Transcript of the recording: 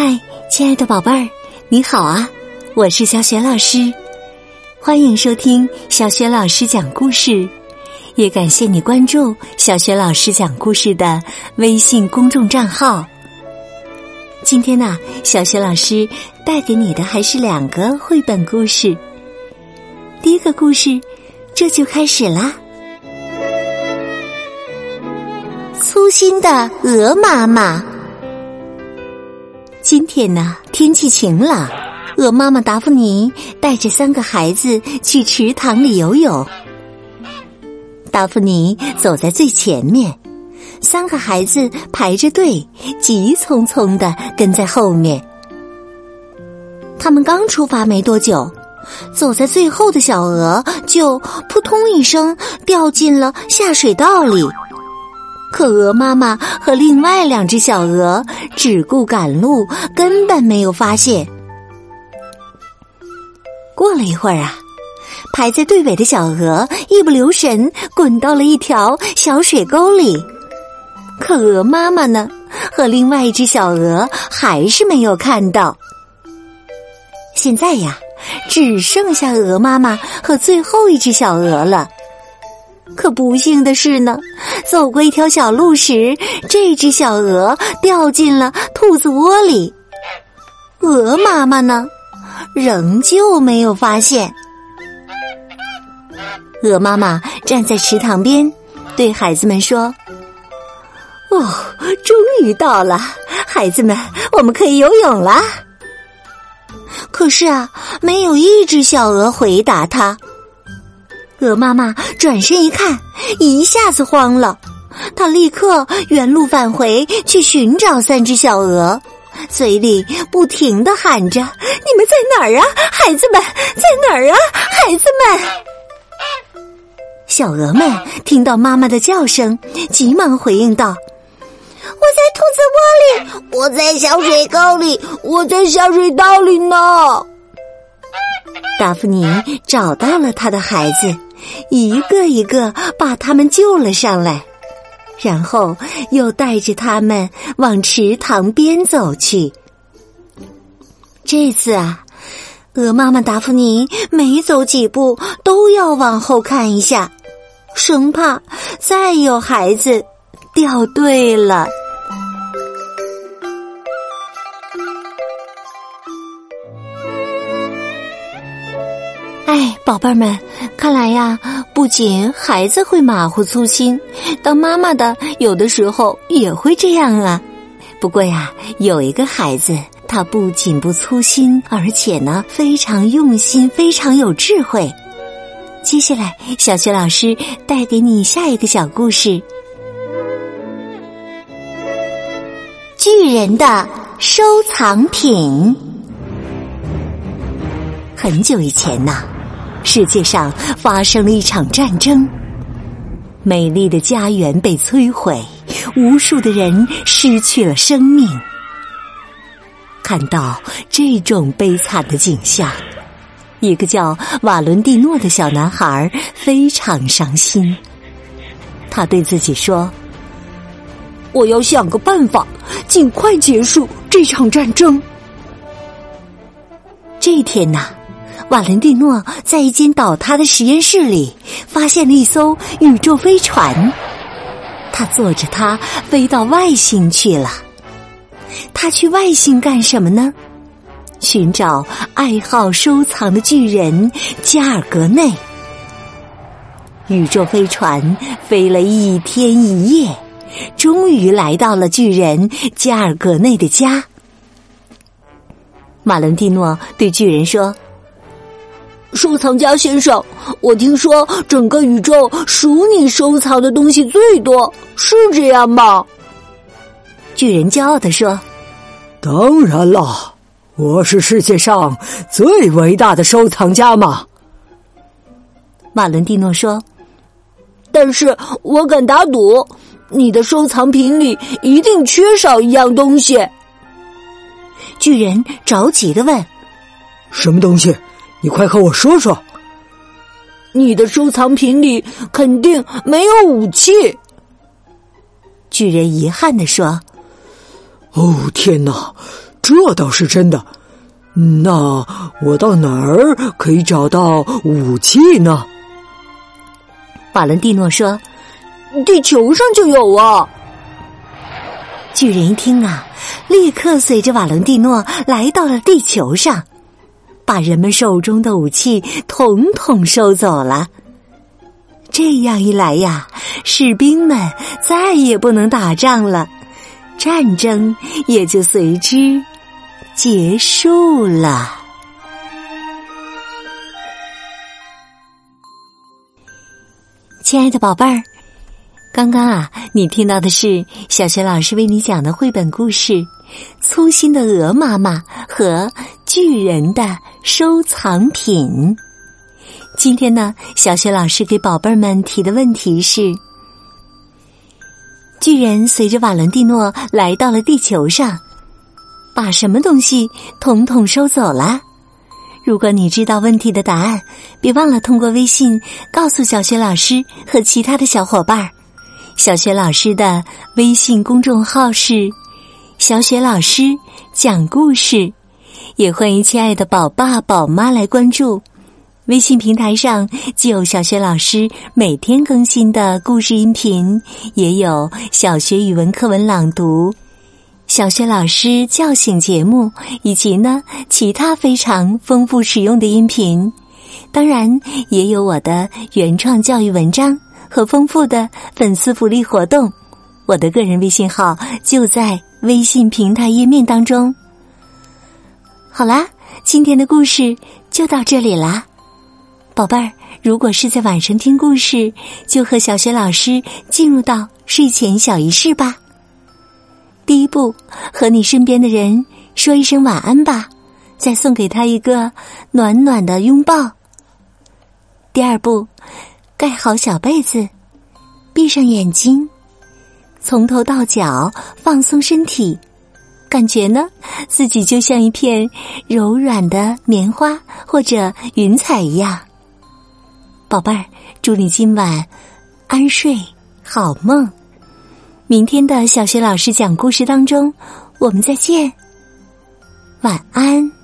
嗨，亲爱的宝贝儿，你好啊！我是小雪老师，欢迎收听小雪老师讲故事，也感谢你关注小雪老师讲故事的微信公众账号。今天呢，小雪老师带给你的还是两个绘本故事。第一个故事，这就开始啦。粗心的鹅妈妈。今天呢，天气晴朗，鹅妈妈达芙妮带着三个孩子去池塘里游泳。达芙妮走在最前面，三个孩子排着队，急匆匆的跟在后面。他们刚出发没多久，走在最后的小鹅就扑通一声掉进了下水道里。可鹅妈妈和另外两只小鹅只顾赶路，根本没有发现。过了一会儿啊，排在队尾的小鹅一不留神滚到了一条小水沟里。可鹅妈妈呢，和另外一只小鹅还是没有看到。现在呀，只剩下鹅妈妈和最后一只小鹅了。可不幸的是呢，走过一条小路时，这只小鹅掉进了兔子窝里。鹅妈妈呢，仍旧没有发现。鹅妈妈站在池塘边，对孩子们说：“哦，终于到了，孩子们，我们可以游泳了。”可是啊，没有一只小鹅回答他。鹅妈妈转身一看，一下子慌了。她立刻原路返回去寻找三只小鹅，嘴里不停的喊着：“你们在哪儿啊，孩子们，在哪儿啊，孩子们！”小鹅们听到妈妈的叫声，急忙回应道：“我在兔子窝里，我在小水沟里，我在下水道里呢。”达芙妮找到了他的孩子。一个一个把他们救了上来，然后又带着他们往池塘边走去。这次啊，鹅妈妈达芙妮每走几步都要往后看一下，生怕再有孩子掉队了。哎，宝贝儿们。看来呀，不仅孩子会马虎粗心，当妈妈的有的时候也会这样啊。不过呀，有一个孩子，他不仅不粗心，而且呢非常用心，非常有智慧。接下来，小学老师带给你下一个小故事：巨人的收藏品。很久以前呐。世界上发生了一场战争，美丽的家园被摧毁，无数的人失去了生命。看到这种悲惨的景象，一个叫瓦伦蒂诺的小男孩非常伤心。他对自己说：“我要想个办法，尽快结束这场战争。”这天呐。瓦伦蒂诺在一间倒塌的实验室里发现了一艘宇宙飞船，他坐着它飞到外星去了。他去外星干什么呢？寻找爱好收藏的巨人加尔格内。宇宙飞船飞了一天一夜，终于来到了巨人加尔格内的家。马伦蒂诺对巨人说。收藏家先生，我听说整个宇宙数你收藏的东西最多，是这样吗？巨人骄傲地说：“当然了，我是世界上最伟大的收藏家嘛。”马伦蒂诺说：“但是我敢打赌，你的收藏品里一定缺少一样东西。”巨人着急的问：“什么东西？”你快和我说说，你的收藏品里肯定没有武器。巨人遗憾的说：“哦，天哪，这倒是真的。那我到哪儿可以找到武器呢？瓦伦蒂诺说：“地球上就有啊！”巨人一听啊，立刻随着瓦伦蒂诺来到了地球上，把人们手中的武器统统收走了。这样一来呀，士兵们再也不能打仗了，战争也就随之结束了。亲爱的宝贝儿。刚刚啊，你听到的是小学老师为你讲的绘本故事《粗心的鹅妈妈和巨人的收藏品》。今天呢，小雪老师给宝贝儿们提的问题是：巨人随着瓦伦蒂诺来到了地球上，把什么东西统统收走了？如果你知道问题的答案，别忘了通过微信告诉小雪老师和其他的小伙伴儿。小雪老师的微信公众号是“小雪老师讲故事”，也欢迎亲爱的宝爸宝妈来关注。微信平台上既有小学老师每天更新的故事音频，也有小学语文课文朗读、小学老师叫醒节目，以及呢其他非常丰富实用的音频。当然，也有我的原创教育文章。和丰富的粉丝福利活动，我的个人微信号就在微信平台页面当中。好啦，今天的故事就到这里啦，宝贝儿。如果是在晚上听故事，就和小雪老师进入到睡前小仪式吧。第一步，和你身边的人说一声晚安吧，再送给他一个暖暖的拥抱。第二步。盖好小被子，闭上眼睛，从头到脚放松身体，感觉呢，自己就像一片柔软的棉花或者云彩一样。宝贝儿，祝你今晚安睡好梦。明天的小学老师讲故事当中，我们再见，晚安。